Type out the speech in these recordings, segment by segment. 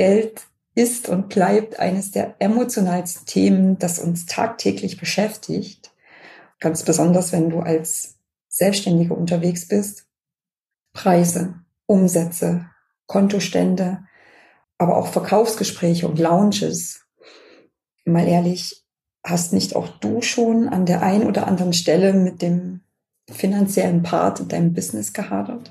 Geld ist und bleibt eines der emotionalsten Themen, das uns tagtäglich beschäftigt. Ganz besonders, wenn du als Selbstständige unterwegs bist. Preise, Umsätze, Kontostände, aber auch Verkaufsgespräche und Lounges. Mal ehrlich, hast nicht auch du schon an der einen oder anderen Stelle mit dem finanziellen Part in deinem Business gehadert?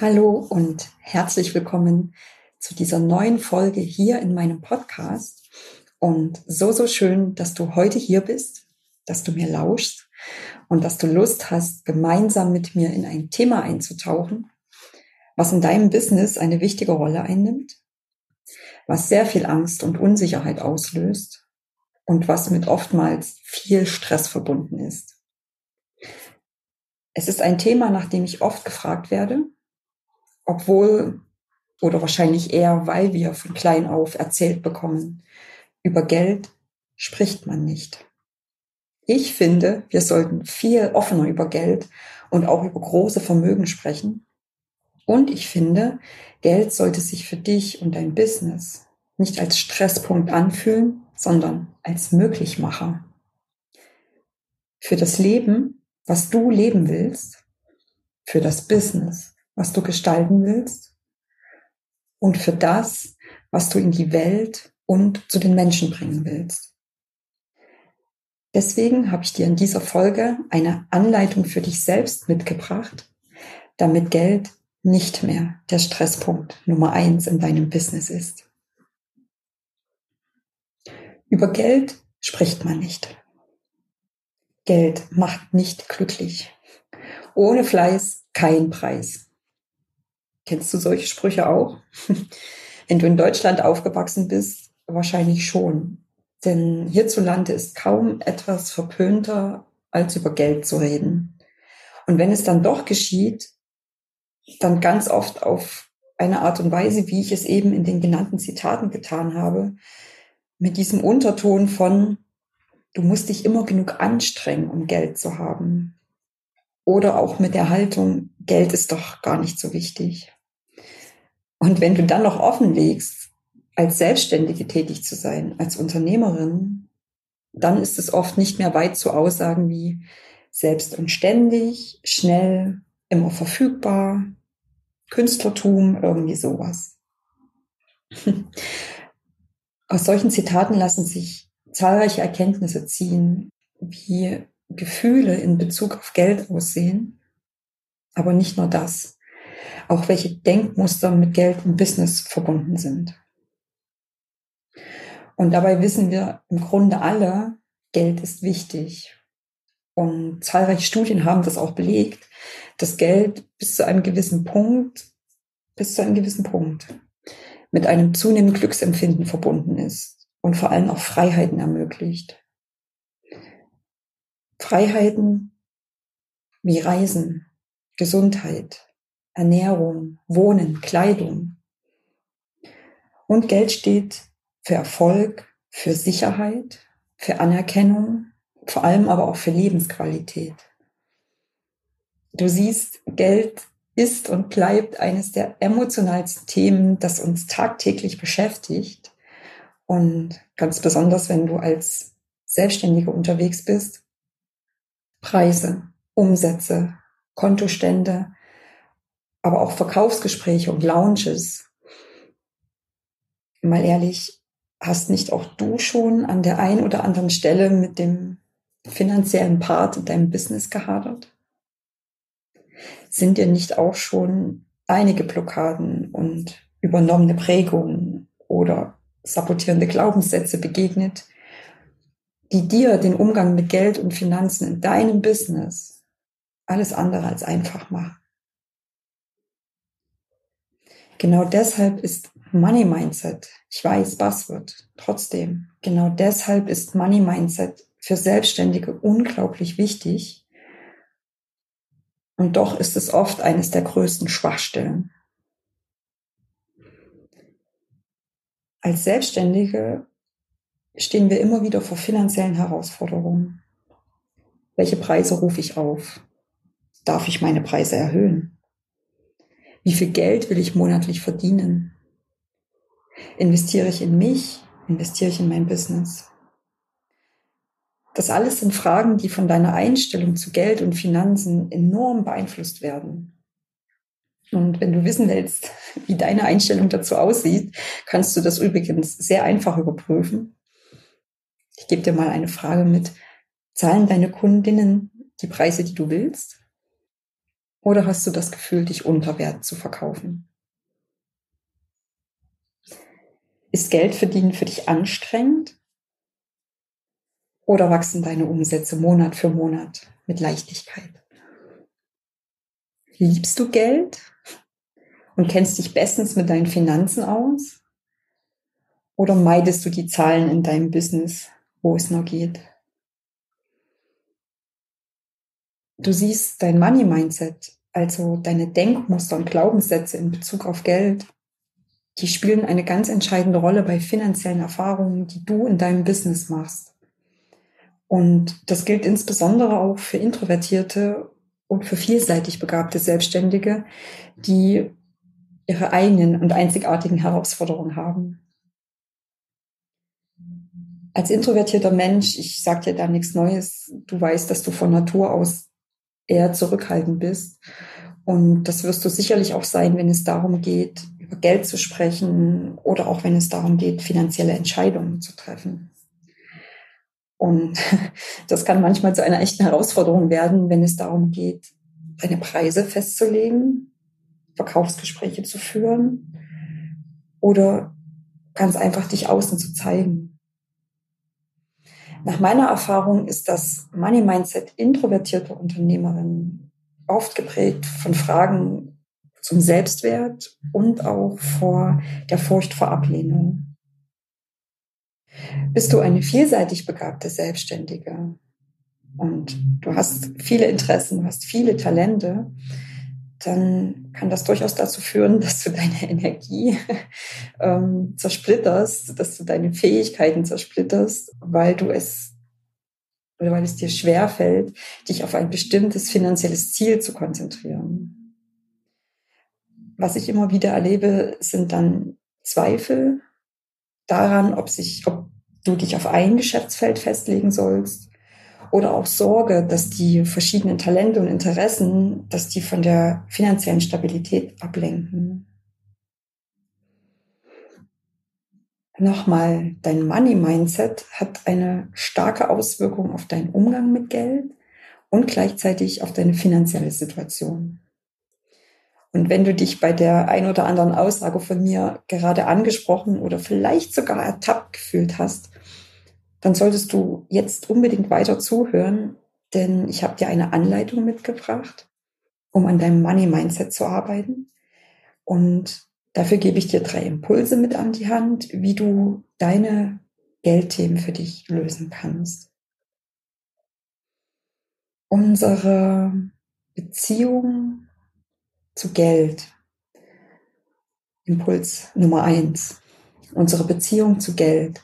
Hallo und herzlich willkommen zu dieser neuen Folge hier in meinem Podcast. Und so, so schön, dass du heute hier bist, dass du mir lauschst und dass du Lust hast, gemeinsam mit mir in ein Thema einzutauchen, was in deinem Business eine wichtige Rolle einnimmt, was sehr viel Angst und Unsicherheit auslöst und was mit oftmals viel Stress verbunden ist. Es ist ein Thema, nach dem ich oft gefragt werde obwohl oder wahrscheinlich eher, weil wir von klein auf erzählt bekommen, über Geld spricht man nicht. Ich finde, wir sollten viel offener über Geld und auch über große Vermögen sprechen. Und ich finde, Geld sollte sich für dich und dein Business nicht als Stresspunkt anfühlen, sondern als Möglichmacher. Für das Leben, was du leben willst, für das Business, was du gestalten willst und für das, was du in die Welt und zu den Menschen bringen willst. Deswegen habe ich dir in dieser Folge eine Anleitung für dich selbst mitgebracht, damit Geld nicht mehr der Stresspunkt Nummer eins in deinem Business ist. Über Geld spricht man nicht. Geld macht nicht glücklich. Ohne Fleiß kein Preis. Kennst du solche Sprüche auch? Wenn du in Deutschland aufgewachsen bist, wahrscheinlich schon. Denn hierzulande ist kaum etwas verpönter, als über Geld zu reden. Und wenn es dann doch geschieht, dann ganz oft auf eine Art und Weise, wie ich es eben in den genannten Zitaten getan habe, mit diesem Unterton von, du musst dich immer genug anstrengen, um Geld zu haben. Oder auch mit der Haltung, Geld ist doch gar nicht so wichtig. Und wenn du dann noch offenlegst, als Selbstständige tätig zu sein, als Unternehmerin, dann ist es oft nicht mehr weit zu Aussagen wie selbst und ständig, schnell, immer verfügbar, Künstlertum, irgendwie sowas. Aus solchen Zitaten lassen sich zahlreiche Erkenntnisse ziehen, wie Gefühle in Bezug auf Geld aussehen. Aber nicht nur das auch welche Denkmuster mit Geld und Business verbunden sind. Und dabei wissen wir im Grunde alle, Geld ist wichtig. Und zahlreiche Studien haben das auch belegt, dass Geld bis zu einem gewissen Punkt, bis zu einem gewissen Punkt mit einem zunehmenden Glücksempfinden verbunden ist und vor allem auch Freiheiten ermöglicht. Freiheiten wie Reisen, Gesundheit, Ernährung, Wohnen, Kleidung. Und Geld steht für Erfolg, für Sicherheit, für Anerkennung, vor allem aber auch für Lebensqualität. Du siehst, Geld ist und bleibt eines der emotionalsten Themen, das uns tagtäglich beschäftigt. Und ganz besonders, wenn du als Selbstständige unterwegs bist. Preise, Umsätze, Kontostände, aber auch Verkaufsgespräche und Lounges. Mal ehrlich, hast nicht auch du schon an der einen oder anderen Stelle mit dem finanziellen Part in deinem Business gehadert? Sind dir nicht auch schon einige Blockaden und übernommene Prägungen oder sabotierende Glaubenssätze begegnet, die dir den Umgang mit Geld und Finanzen in deinem Business alles andere als einfach machen? Genau deshalb ist Money Mindset, ich weiß, Buzzword, trotzdem, genau deshalb ist Money Mindset für Selbstständige unglaublich wichtig. Und doch ist es oft eines der größten Schwachstellen. Als Selbstständige stehen wir immer wieder vor finanziellen Herausforderungen. Welche Preise rufe ich auf? Darf ich meine Preise erhöhen? Wie viel Geld will ich monatlich verdienen? Investiere ich in mich? Investiere ich in mein Business? Das alles sind Fragen, die von deiner Einstellung zu Geld und Finanzen enorm beeinflusst werden. Und wenn du wissen willst, wie deine Einstellung dazu aussieht, kannst du das übrigens sehr einfach überprüfen. Ich gebe dir mal eine Frage mit. Zahlen deine Kundinnen die Preise, die du willst? Oder hast du das Gefühl, dich unter Wert zu verkaufen? Ist Geld verdienen für dich anstrengend? Oder wachsen deine Umsätze Monat für Monat mit Leichtigkeit? Liebst du Geld und kennst dich bestens mit deinen Finanzen aus? Oder meidest du die Zahlen in deinem Business, wo es nur geht? Du siehst dein Money Mindset, also deine Denkmuster und Glaubenssätze in Bezug auf Geld, die spielen eine ganz entscheidende Rolle bei finanziellen Erfahrungen, die du in deinem Business machst. Und das gilt insbesondere auch für introvertierte und für vielseitig begabte Selbstständige, die ihre eigenen und einzigartigen Herausforderungen haben. Als introvertierter Mensch, ich sage dir da nichts Neues, du weißt, dass du von Natur aus eher zurückhaltend bist. Und das wirst du sicherlich auch sein, wenn es darum geht, über Geld zu sprechen oder auch wenn es darum geht, finanzielle Entscheidungen zu treffen. Und das kann manchmal zu einer echten Herausforderung werden, wenn es darum geht, deine Preise festzulegen, Verkaufsgespräche zu führen oder ganz einfach dich außen zu zeigen. Nach meiner Erfahrung ist das Money Mindset introvertierter Unternehmerinnen oft geprägt von Fragen zum Selbstwert und auch vor der Furcht vor Ablehnung. Bist du eine vielseitig begabte Selbstständige und du hast viele Interessen, du hast viele Talente, dann kann das durchaus dazu führen, dass du deine Energie ähm, zersplitterst, dass du deine Fähigkeiten zersplitterst, weil du es oder weil es dir schwer fällt, dich auf ein bestimmtes finanzielles Ziel zu konzentrieren. Was ich immer wieder erlebe, sind dann Zweifel daran, ob sich, ob du dich auf ein Geschäftsfeld festlegen sollst oder auch Sorge, dass die verschiedenen Talente und Interessen, dass die von der finanziellen Stabilität ablenken. Nochmal, dein Money-Mindset hat eine starke Auswirkung auf deinen Umgang mit Geld und gleichzeitig auf deine finanzielle Situation. Und wenn du dich bei der ein oder anderen Aussage von mir gerade angesprochen oder vielleicht sogar ertappt gefühlt hast, dann solltest du jetzt unbedingt weiter zuhören, denn ich habe dir eine Anleitung mitgebracht, um an deinem Money Mindset zu arbeiten. Und dafür gebe ich dir drei Impulse mit an die Hand, wie du deine Geldthemen für dich lösen kannst. Unsere Beziehung zu Geld. Impuls Nummer eins. Unsere Beziehung zu Geld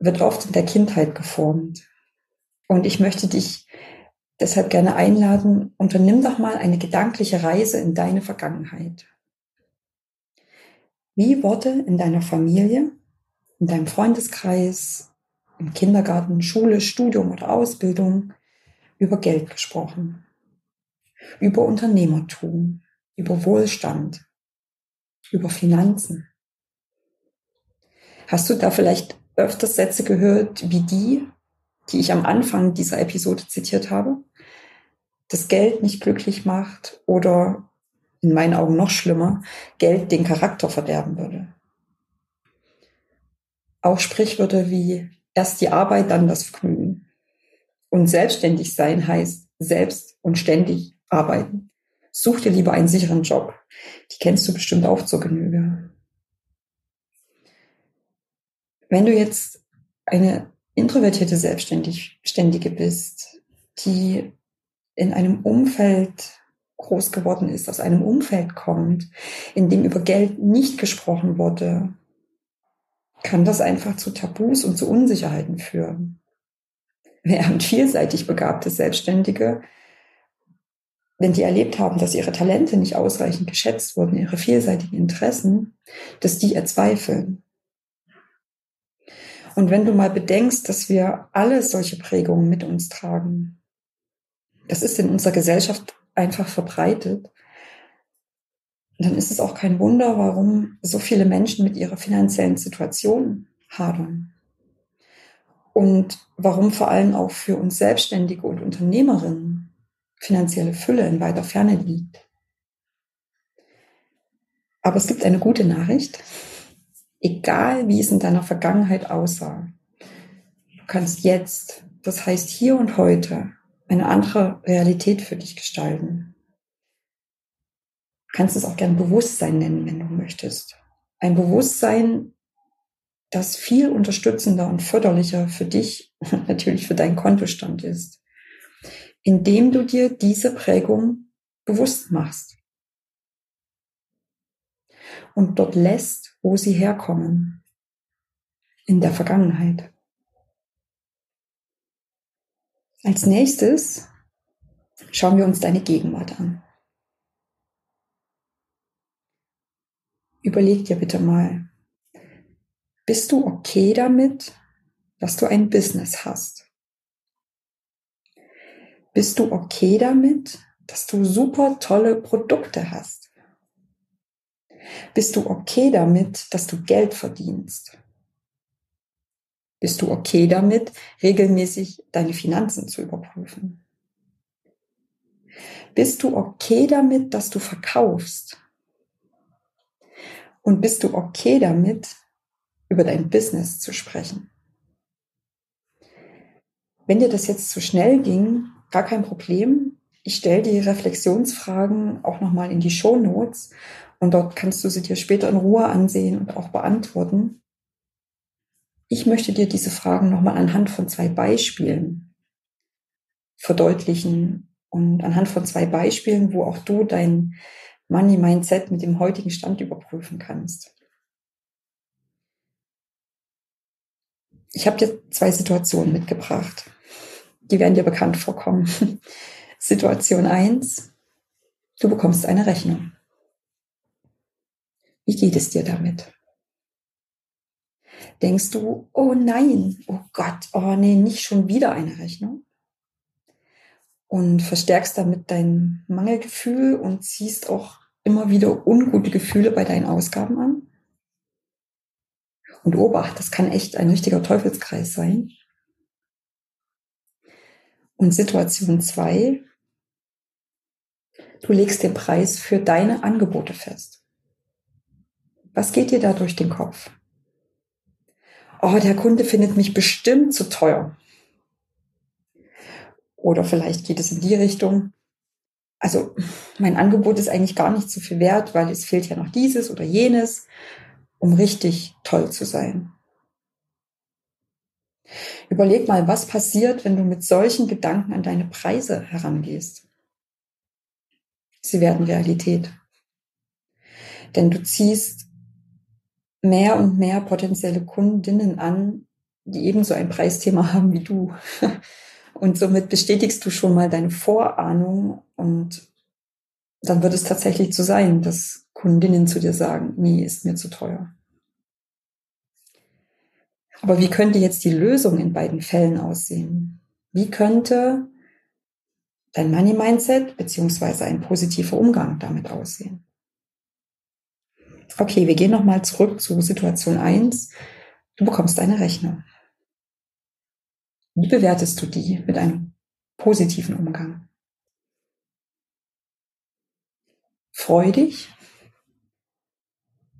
wird oft in der Kindheit geformt. Und ich möchte dich deshalb gerne einladen, unternimm doch mal eine gedankliche Reise in deine Vergangenheit. Wie wurde in deiner Familie, in deinem Freundeskreis, im Kindergarten, Schule, Studium oder Ausbildung über Geld gesprochen? Über Unternehmertum, über Wohlstand, über Finanzen? Hast du da vielleicht öfters Sätze gehört wie die, die ich am Anfang dieser Episode zitiert habe. Das Geld nicht glücklich macht oder in meinen Augen noch schlimmer, Geld den Charakter verderben würde. Auch Sprichwörter wie erst die Arbeit, dann das Vergnügen. Und selbstständig sein heißt selbst und ständig arbeiten. Such dir lieber einen sicheren Job, Die kennst du bestimmt auch zur Genüge. Wenn du jetzt eine introvertierte Selbstständige bist, die in einem Umfeld groß geworden ist, aus einem Umfeld kommt, in dem über Geld nicht gesprochen wurde, kann das einfach zu Tabus und zu Unsicherheiten führen. Während vielseitig begabte Selbstständige, wenn die erlebt haben, dass ihre Talente nicht ausreichend geschätzt wurden, ihre vielseitigen Interessen, dass die erzweifeln. Und wenn du mal bedenkst, dass wir alle solche Prägungen mit uns tragen, das ist in unserer Gesellschaft einfach verbreitet, dann ist es auch kein Wunder, warum so viele Menschen mit ihrer finanziellen Situation hadern. Und warum vor allem auch für uns Selbstständige und Unternehmerinnen finanzielle Fülle in weiter Ferne liegt. Aber es gibt eine gute Nachricht. Egal wie es in deiner Vergangenheit aussah, du kannst jetzt, das heißt hier und heute, eine andere Realität für dich gestalten. Du kannst es auch gern Bewusstsein nennen, wenn du möchtest. Ein Bewusstsein, das viel unterstützender und förderlicher für dich, natürlich für deinen Kontostand ist, indem du dir diese Prägung bewusst machst und dort lässt, wo sie herkommen, in der Vergangenheit. Als nächstes schauen wir uns deine Gegenwart an. Überleg dir bitte mal, bist du okay damit, dass du ein Business hast? Bist du okay damit, dass du super tolle Produkte hast? Bist du okay damit, dass du Geld verdienst? Bist du okay damit, regelmäßig deine Finanzen zu überprüfen? Bist du okay damit, dass du verkaufst? Und bist du okay damit, über dein Business zu sprechen? Wenn dir das jetzt zu schnell ging, gar kein Problem. Ich stelle die Reflexionsfragen auch nochmal in die Show Notes und dort kannst du sie dir später in Ruhe ansehen und auch beantworten. Ich möchte dir diese Fragen nochmal anhand von zwei Beispielen verdeutlichen und anhand von zwei Beispielen, wo auch du dein Money Mindset mit dem heutigen Stand überprüfen kannst. Ich habe dir zwei Situationen mitgebracht. Die werden dir bekannt vorkommen. Situation eins: Du bekommst eine Rechnung. Wie geht es dir damit? denkst du, oh nein, oh Gott, oh nee, nicht schon wieder eine Rechnung. Und verstärkst damit dein Mangelgefühl und ziehst auch immer wieder ungute Gefühle bei deinen Ausgaben an. Und obacht, das kann echt ein richtiger Teufelskreis sein. Und Situation zwei: Du legst den Preis für deine Angebote fest. Was geht dir da durch den Kopf? oh, der Kunde findet mich bestimmt zu teuer. Oder vielleicht geht es in die Richtung. Also mein Angebot ist eigentlich gar nicht so viel wert, weil es fehlt ja noch dieses oder jenes, um richtig toll zu sein. Überleg mal, was passiert, wenn du mit solchen Gedanken an deine Preise herangehst. Sie werden Realität. Denn du ziehst mehr und mehr potenzielle Kundinnen an, die ebenso ein Preisthema haben wie du. Und somit bestätigst du schon mal deine Vorahnung und dann wird es tatsächlich so sein, dass Kundinnen zu dir sagen, nee, ist mir zu teuer. Aber wie könnte jetzt die Lösung in beiden Fällen aussehen? Wie könnte dein Money Mindset beziehungsweise ein positiver Umgang damit aussehen? Okay, wir gehen nochmal zurück zu Situation 1. Du bekommst eine Rechnung. Wie bewertest du die mit einem positiven Umgang? Freu dich,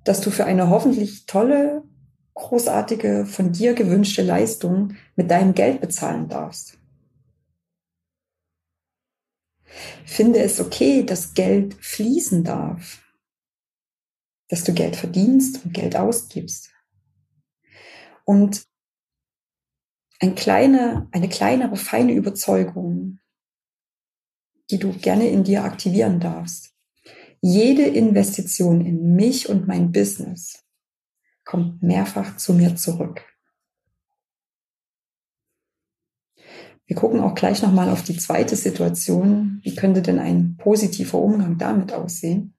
dass du für eine hoffentlich tolle, großartige, von dir gewünschte Leistung mit deinem Geld bezahlen darfst. Finde es okay, dass Geld fließen darf dass du Geld verdienst und Geld ausgibst. Und ein kleine, eine kleinere, feine Überzeugung, die du gerne in dir aktivieren darfst. Jede Investition in mich und mein Business kommt mehrfach zu mir zurück. Wir gucken auch gleich nochmal auf die zweite Situation. Wie könnte denn ein positiver Umgang damit aussehen?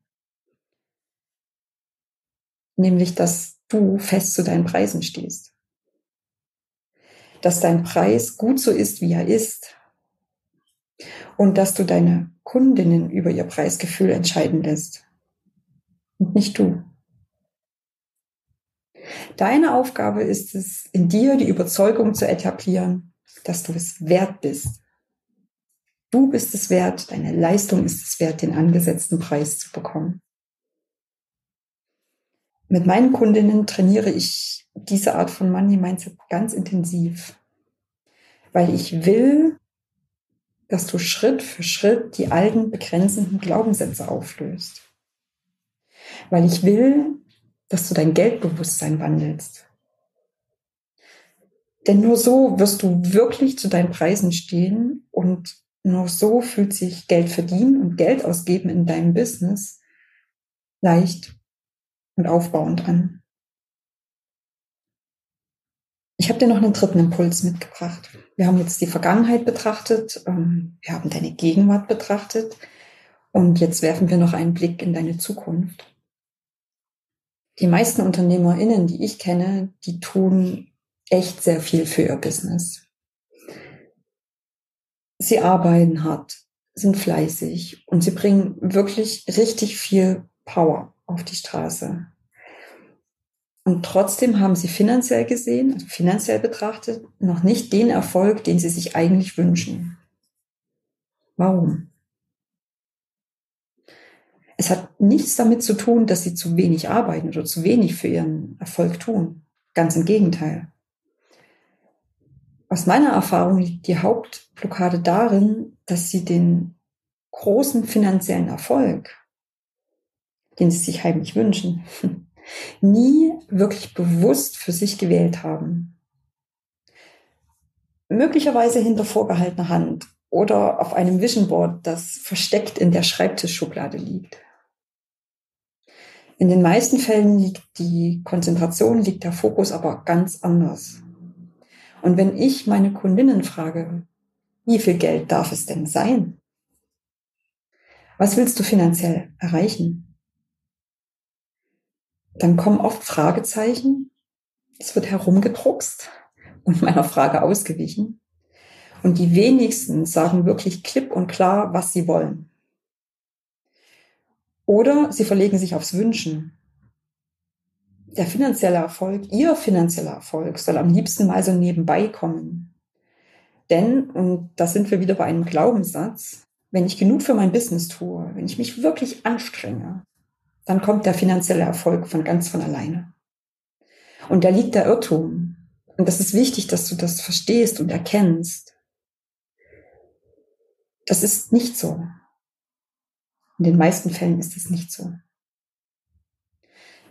Nämlich, dass du fest zu deinen Preisen stehst. Dass dein Preis gut so ist, wie er ist. Und dass du deine Kundinnen über ihr Preisgefühl entscheiden lässt. Und nicht du. Deine Aufgabe ist es, in dir die Überzeugung zu etablieren, dass du es wert bist. Du bist es wert, deine Leistung ist es wert, den angesetzten Preis zu bekommen. Mit meinen Kundinnen trainiere ich diese Art von Money Mindset ganz intensiv, weil ich will, dass du Schritt für Schritt die alten begrenzenden Glaubenssätze auflöst. Weil ich will, dass du dein Geldbewusstsein wandelst. Denn nur so wirst du wirklich zu deinen Preisen stehen und nur so fühlt sich Geld verdienen und Geld ausgeben in deinem Business leicht und aufbauend an. Ich habe dir noch einen dritten Impuls mitgebracht. Wir haben jetzt die Vergangenheit betrachtet, ähm, wir haben deine Gegenwart betrachtet und jetzt werfen wir noch einen Blick in deine Zukunft. Die meisten UnternehmerInnen, die ich kenne, die tun echt sehr viel für ihr Business. Sie arbeiten hart, sind fleißig und sie bringen wirklich richtig viel Power auf die Straße. Und trotzdem haben sie finanziell gesehen, also finanziell betrachtet, noch nicht den Erfolg, den sie sich eigentlich wünschen. Warum? Es hat nichts damit zu tun, dass sie zu wenig arbeiten oder zu wenig für ihren Erfolg tun. Ganz im Gegenteil. Aus meiner Erfahrung liegt die Hauptblockade darin, dass sie den großen finanziellen Erfolg, den sie sich heimlich wünschen, nie wirklich bewusst für sich gewählt haben. Möglicherweise hinter vorgehaltener Hand oder auf einem Vision Board, das versteckt in der Schreibtischschublade liegt. In den meisten Fällen liegt die Konzentration, liegt der Fokus aber ganz anders. Und wenn ich meine Kundinnen frage, wie viel Geld darf es denn sein? Was willst du finanziell erreichen? Dann kommen oft Fragezeichen. Es wird herumgedruckst und meiner Frage ausgewichen. Und die wenigsten sagen wirklich klipp und klar, was sie wollen. Oder sie verlegen sich aufs Wünschen der finanzielle Erfolg, ihr finanzieller Erfolg soll am liebsten mal so nebenbei kommen. Denn, und da sind wir wieder bei einem Glaubenssatz, wenn ich genug für mein Business tue, wenn ich mich wirklich anstrenge, dann kommt der finanzielle Erfolg von ganz von alleine. Und da liegt der Irrtum. Und das ist wichtig, dass du das verstehst und erkennst. Das ist nicht so. In den meisten Fällen ist es nicht so.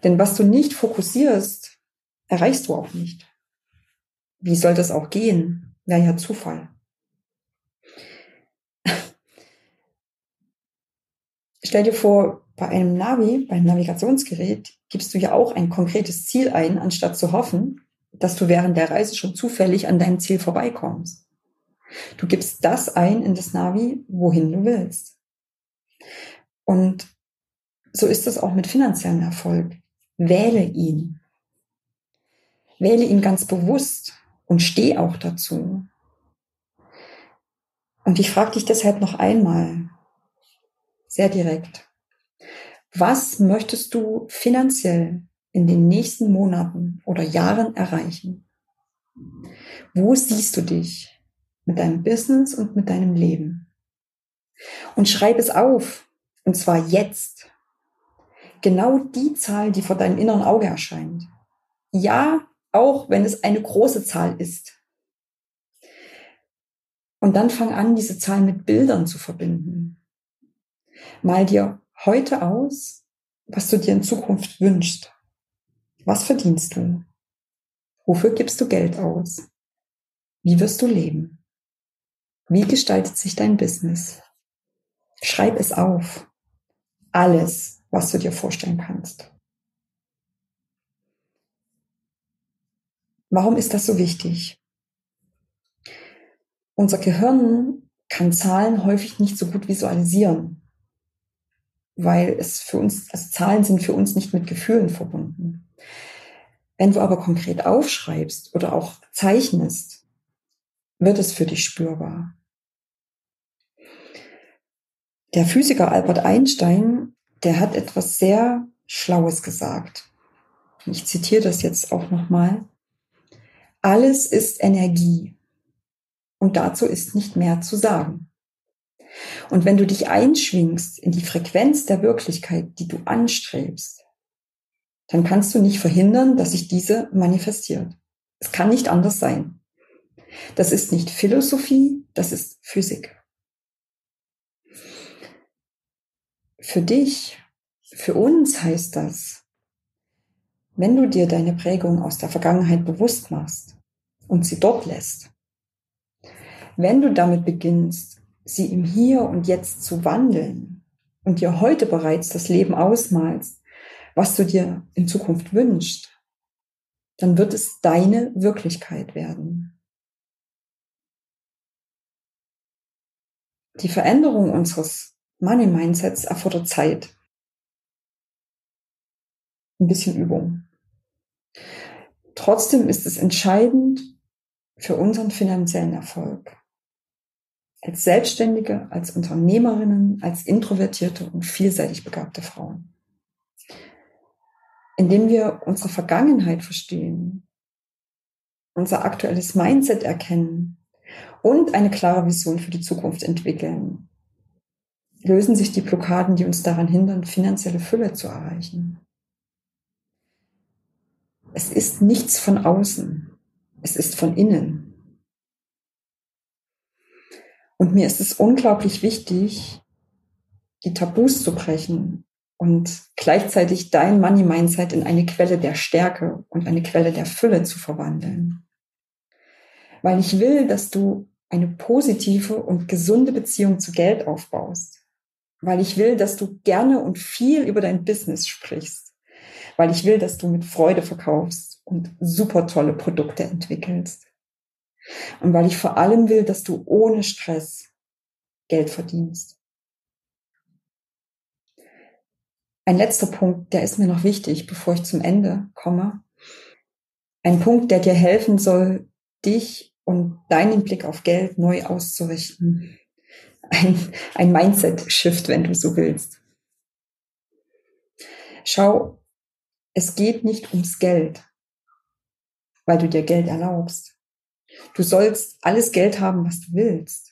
Denn was du nicht fokussierst, erreichst du auch nicht. Wie soll das auch gehen? Wäre ja Zufall. Stell dir vor, bei einem Navi, beim Navigationsgerät, gibst du ja auch ein konkretes Ziel ein, anstatt zu hoffen, dass du während der Reise schon zufällig an deinem Ziel vorbeikommst. Du gibst das ein in das Navi, wohin du willst. Und so ist es auch mit finanziellem Erfolg. Wähle ihn. Wähle ihn ganz bewusst und steh auch dazu. Und ich frage dich deshalb noch einmal, sehr direkt, was möchtest du finanziell in den nächsten Monaten oder Jahren erreichen? Wo siehst du dich mit deinem Business und mit deinem Leben? Und schreib es auf, und zwar jetzt genau die Zahl, die vor deinem inneren Auge erscheint. Ja, auch wenn es eine große Zahl ist. Und dann fang an, diese Zahl mit Bildern zu verbinden. Mal dir heute aus, was du dir in Zukunft wünschst. Was verdienst du? Wofür gibst du Geld aus? Wie wirst du leben? Wie gestaltet sich dein Business? Schreib es auf. Alles, was du dir vorstellen kannst. Warum ist das so wichtig? Unser Gehirn kann Zahlen häufig nicht so gut visualisieren, weil es für uns, also Zahlen sind für uns nicht mit Gefühlen verbunden. Wenn du aber konkret aufschreibst oder auch zeichnest, wird es für dich spürbar. Der Physiker Albert Einstein, der hat etwas sehr Schlaues gesagt. Ich zitiere das jetzt auch nochmal. Alles ist Energie. Und dazu ist nicht mehr zu sagen. Und wenn du dich einschwingst in die Frequenz der Wirklichkeit, die du anstrebst, dann kannst du nicht verhindern, dass sich diese manifestiert. Es kann nicht anders sein. Das ist nicht Philosophie, das ist Physik. Für dich, für uns heißt das, wenn du dir deine Prägung aus der Vergangenheit bewusst machst und sie dort lässt, wenn du damit beginnst, sie im Hier und Jetzt zu wandeln und dir heute bereits das Leben ausmalst, was du dir in Zukunft wünschst, dann wird es deine Wirklichkeit werden. Die Veränderung unseres Money Mindsets erfordert Zeit. Ein bisschen Übung. Trotzdem ist es entscheidend für unseren finanziellen Erfolg als Selbstständige, als Unternehmerinnen, als introvertierte und vielseitig begabte Frauen. Indem wir unsere Vergangenheit verstehen, unser aktuelles Mindset erkennen und eine klare Vision für die Zukunft entwickeln, lösen sich die Blockaden, die uns daran hindern, finanzielle Fülle zu erreichen. Es ist nichts von außen, es ist von innen. Und mir ist es unglaublich wichtig, die Tabus zu brechen und gleichzeitig dein Money Mindset in eine Quelle der Stärke und eine Quelle der Fülle zu verwandeln. Weil ich will, dass du eine positive und gesunde Beziehung zu Geld aufbaust. Weil ich will, dass du gerne und viel über dein Business sprichst. Weil ich will, dass du mit Freude verkaufst und super tolle Produkte entwickelst. Und weil ich vor allem will, dass du ohne Stress Geld verdienst. Ein letzter Punkt, der ist mir noch wichtig, bevor ich zum Ende komme. Ein Punkt, der dir helfen soll, dich und deinen Blick auf Geld neu auszurichten. Ein, ein Mindset-Shift, wenn du so willst. Schau, es geht nicht ums Geld, weil du dir Geld erlaubst. Du sollst alles Geld haben, was du willst,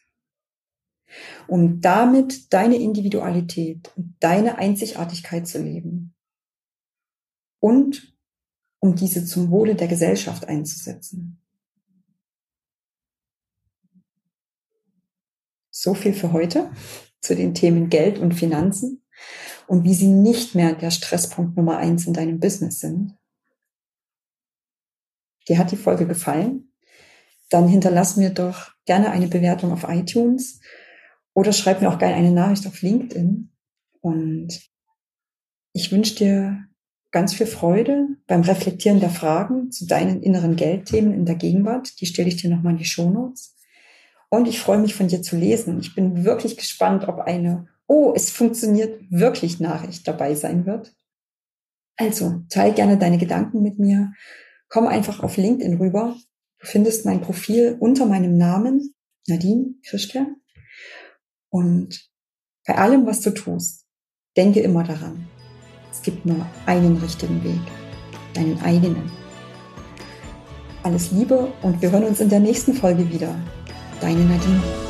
um damit deine Individualität und deine Einzigartigkeit zu leben und um diese zum Wohle der Gesellschaft einzusetzen. So viel für heute zu den Themen Geld und Finanzen und wie sie nicht mehr der Stresspunkt Nummer eins in deinem Business sind. Dir hat die Folge gefallen? dann hinterlass mir doch gerne eine Bewertung auf iTunes oder schreib mir auch gerne eine Nachricht auf LinkedIn. Und ich wünsche dir ganz viel Freude beim Reflektieren der Fragen zu deinen inneren Geldthemen in der Gegenwart. Die stelle ich dir nochmal in die Shownotes. Und ich freue mich von dir zu lesen. Ich bin wirklich gespannt, ob eine, oh, es funktioniert wirklich Nachricht dabei sein wird. Also, teile gerne deine Gedanken mit mir. Komm einfach auf LinkedIn rüber Du findest mein Profil unter meinem Namen, Nadine Krischke. Und bei allem, was du tust, denke immer daran, es gibt nur einen richtigen Weg, deinen eigenen. Alles Liebe und wir hören uns in der nächsten Folge wieder. Deine Nadine.